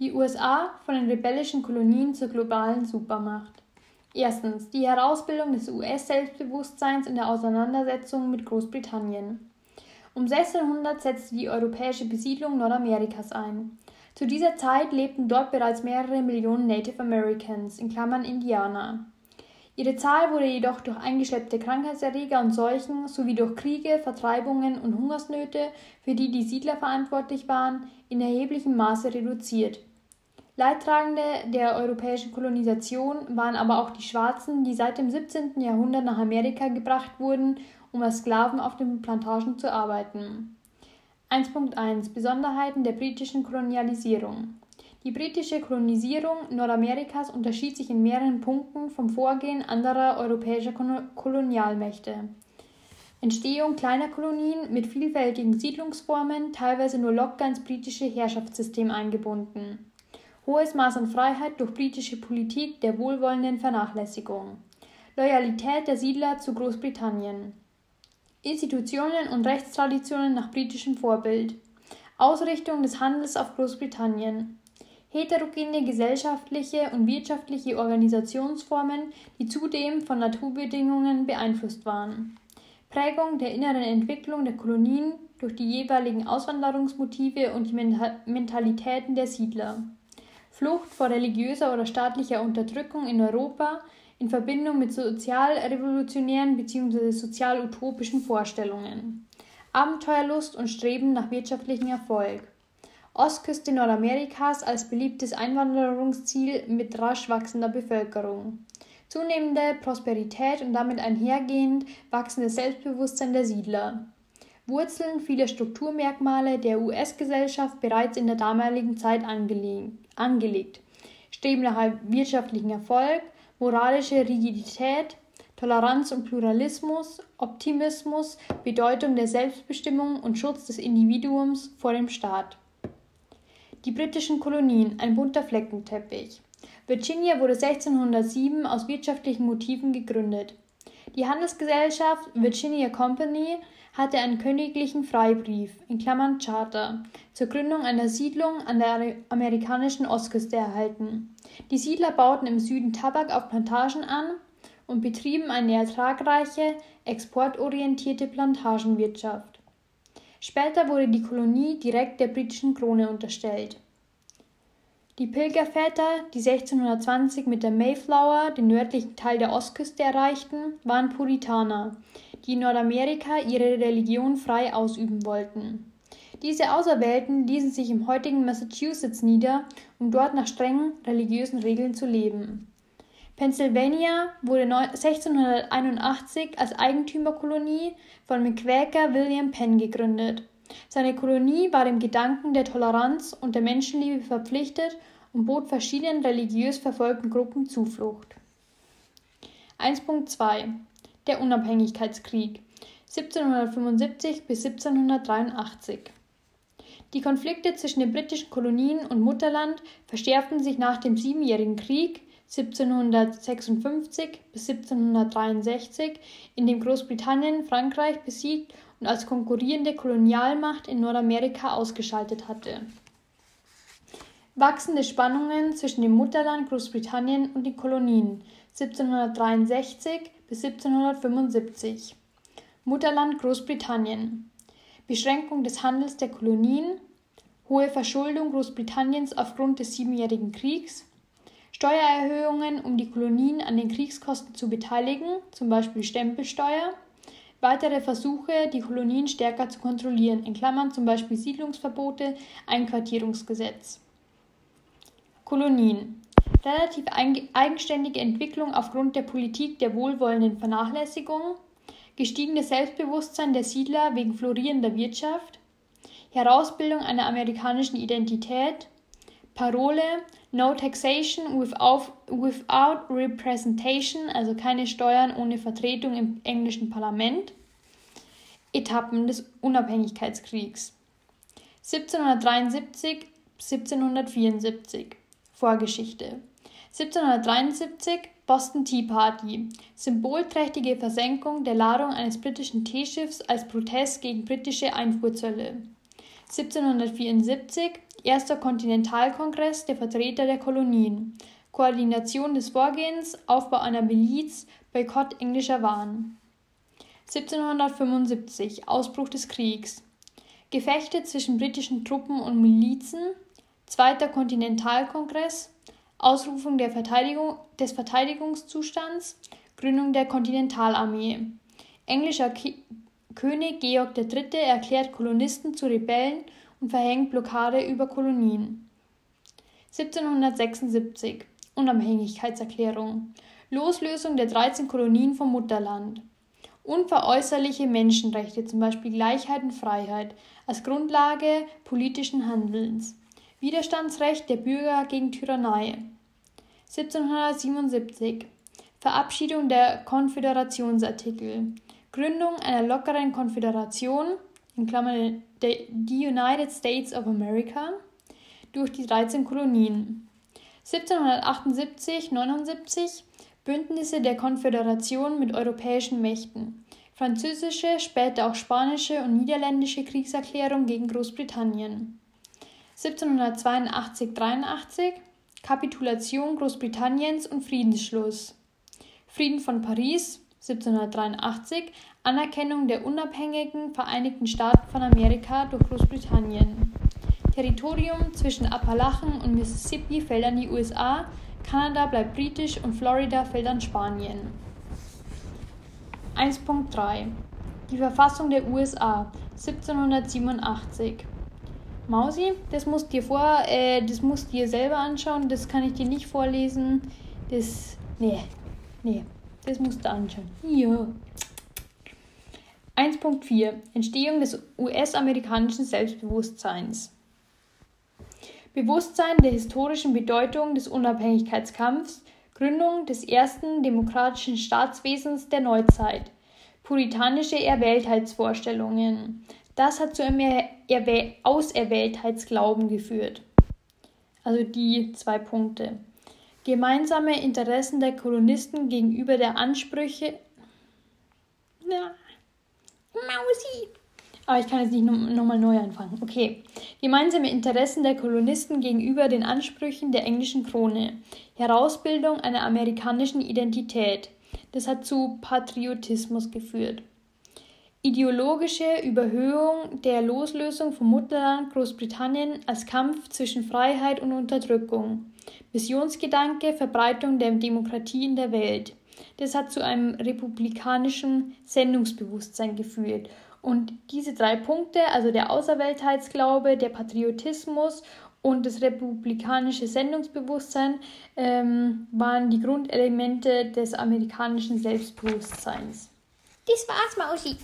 Die USA von den rebellischen Kolonien zur globalen Supermacht. Erstens die Herausbildung des US-Selbstbewusstseins in der Auseinandersetzung mit Großbritannien. Um 1600 setzte die europäische Besiedlung Nordamerikas ein. Zu dieser Zeit lebten dort bereits mehrere Millionen Native Americans in Klammern (Indianer). Ihre Zahl wurde jedoch durch eingeschleppte Krankheitserreger und Seuchen sowie durch Kriege, Vertreibungen und Hungersnöte, für die die Siedler verantwortlich waren, in erheblichem Maße reduziert. Leidtragende der europäischen Kolonisation waren aber auch die Schwarzen, die seit dem 17. Jahrhundert nach Amerika gebracht wurden, um als Sklaven auf den Plantagen zu arbeiten. 1.1 Besonderheiten der britischen Kolonialisierung Die britische Kolonisierung Nordamerikas unterschied sich in mehreren Punkten vom Vorgehen anderer europäischer Kolonialmächte. Entstehung kleiner Kolonien mit vielfältigen Siedlungsformen, teilweise nur locker ins britische Herrschaftssystem eingebunden. Hohes Maß an Freiheit durch britische Politik der wohlwollenden Vernachlässigung. Loyalität der Siedler zu Großbritannien. Institutionen und Rechtstraditionen nach britischem Vorbild. Ausrichtung des Handels auf Großbritannien. Heterogene gesellschaftliche und wirtschaftliche Organisationsformen, die zudem von Naturbedingungen beeinflusst waren. Prägung der inneren Entwicklung der Kolonien durch die jeweiligen Auswanderungsmotive und die Mentalitäten der Siedler. Flucht vor religiöser oder staatlicher Unterdrückung in Europa in Verbindung mit sozialrevolutionären bzw. sozial-utopischen Vorstellungen. Abenteuerlust und Streben nach wirtschaftlichem Erfolg. Ostküste Nordamerikas als beliebtes Einwanderungsziel mit rasch wachsender Bevölkerung. Zunehmende Prosperität und damit einhergehend wachsendes Selbstbewusstsein der Siedler. Wurzeln vieler Strukturmerkmale der US-Gesellschaft bereits in der damaligen Zeit angelegt. Streben nach wirtschaftlichen Erfolg, moralische Rigidität, Toleranz und Pluralismus, Optimismus, Bedeutung der Selbstbestimmung und Schutz des Individuums vor dem Staat. Die britischen Kolonien, ein bunter Fleckenteppich. Virginia wurde 1607 aus wirtschaftlichen Motiven gegründet. Die Handelsgesellschaft Virginia Company hatte einen königlichen Freibrief in Klammern Charter zur Gründung einer Siedlung an der amerikanischen Ostküste erhalten. Die Siedler bauten im Süden Tabak auf Plantagen an und betrieben eine ertragreiche, exportorientierte Plantagenwirtschaft. Später wurde die Kolonie direkt der britischen Krone unterstellt. Die Pilgerväter, die 1620 mit der Mayflower den nördlichen Teil der Ostküste erreichten, waren Puritaner, die in Nordamerika ihre Religion frei ausüben wollten. Diese Auserwählten ließen sich im heutigen Massachusetts nieder, um dort nach strengen religiösen Regeln zu leben. Pennsylvania wurde 1681 als Eigentümerkolonie von McQuaker William Penn gegründet. Seine Kolonie war dem Gedanken der Toleranz und der Menschenliebe verpflichtet und bot verschiedenen religiös verfolgten Gruppen Zuflucht. 1.2 Der Unabhängigkeitskrieg 1775 bis 1783 Die Konflikte zwischen den britischen Kolonien und Mutterland verschärften sich nach dem Siebenjährigen Krieg 1756 bis 1763, in dem Großbritannien Frankreich besiegt und als konkurrierende Kolonialmacht in Nordamerika ausgeschaltet hatte. Wachsende Spannungen zwischen dem Mutterland Großbritannien und den Kolonien 1763 bis 1775. Mutterland Großbritannien. Beschränkung des Handels der Kolonien. Hohe Verschuldung Großbritanniens aufgrund des Siebenjährigen Kriegs. Steuererhöhungen, um die Kolonien an den Kriegskosten zu beteiligen, zum Beispiel Stempelsteuer. Weitere Versuche, die Kolonien stärker zu kontrollieren, in Klammern zum Beispiel Siedlungsverbote, Einquartierungsgesetz. Kolonien. Relativ eigenständige Entwicklung aufgrund der Politik der wohlwollenden Vernachlässigung, gestiegenes Selbstbewusstsein der Siedler wegen florierender Wirtschaft, Herausbildung einer amerikanischen Identität, Parole No Taxation without, without Representation, also keine Steuern ohne Vertretung im englischen Parlament, Etappen des Unabhängigkeitskriegs. 1773 1774 Vorgeschichte. 1773 Boston Tea Party. Symbolträchtige Versenkung der Ladung eines britischen Teeschiffs als Protest gegen britische Einfuhrzölle 1774 Erster Kontinentalkongress der Vertreter der Kolonien. Koordination des Vorgehens, Aufbau einer Miliz, Boykott englischer Waren. 1775 Ausbruch des Kriegs. Gefechte zwischen britischen Truppen und Milizen. Zweiter Kontinentalkongress. Ausrufung Verteidigung, des Verteidigungszustands. Gründung der Kontinentalarmee. Englischer Ki König Georg III. erklärt Kolonisten zu Rebellen und verhängt Blockade über Kolonien. 1776 Unabhängigkeitserklärung. Loslösung der 13 Kolonien vom Mutterland. Unveräußerliche Menschenrechte, zum Beispiel Gleichheit und Freiheit, als Grundlage politischen Handelns. Widerstandsrecht der Bürger gegen Tyrannei. 1777 Verabschiedung der Konföderationsartikel. Gründung einer lockeren Konföderation in Klammern die United States of America durch die 13 Kolonien. 1778-79 Bündnisse der Konföderation mit europäischen Mächten. Französische, später auch spanische und niederländische Kriegserklärung gegen Großbritannien. 1782-83 Kapitulation Großbritanniens und Friedensschluss. Frieden von Paris 1783 Anerkennung der unabhängigen Vereinigten Staaten von Amerika durch Großbritannien. Territorium zwischen Appalachen und Mississippi fällt an die USA, Kanada bleibt britisch und Florida fällt an Spanien. 1.3 Die Verfassung der USA 1787 Mausi, das musst dir vor, äh, das musst dir selber anschauen, das kann ich dir nicht vorlesen. Das, nee, nee, das musst du anschauen. Ja. 1.4 Entstehung des US-amerikanischen Selbstbewusstseins. Bewusstsein der historischen Bedeutung des Unabhängigkeitskampfs, Gründung des ersten demokratischen Staatswesens der Neuzeit, puritanische Erwähltheitsvorstellungen. Das hat zu einem Auserwähltheitsglauben geführt. Also die zwei Punkte. Gemeinsame Interessen der Kolonisten gegenüber der Ansprüche. Na, Mausi! Aber ich kann jetzt nicht nochmal neu anfangen. Okay. Gemeinsame Interessen der Kolonisten gegenüber den Ansprüchen der englischen Krone. Herausbildung einer amerikanischen Identität. Das hat zu Patriotismus geführt. Ideologische Überhöhung der Loslösung vom Mutterland Großbritannien als Kampf zwischen Freiheit und Unterdrückung. Missionsgedanke, Verbreitung der Demokratie in der Welt. Das hat zu einem republikanischen Sendungsbewusstsein geführt und diese drei Punkte, also der Außerweltheitsglaube, der Patriotismus und das republikanische Sendungsbewusstsein, ähm, waren die Grundelemente des amerikanischen Selbstbewusstseins. Das war's, Mausi.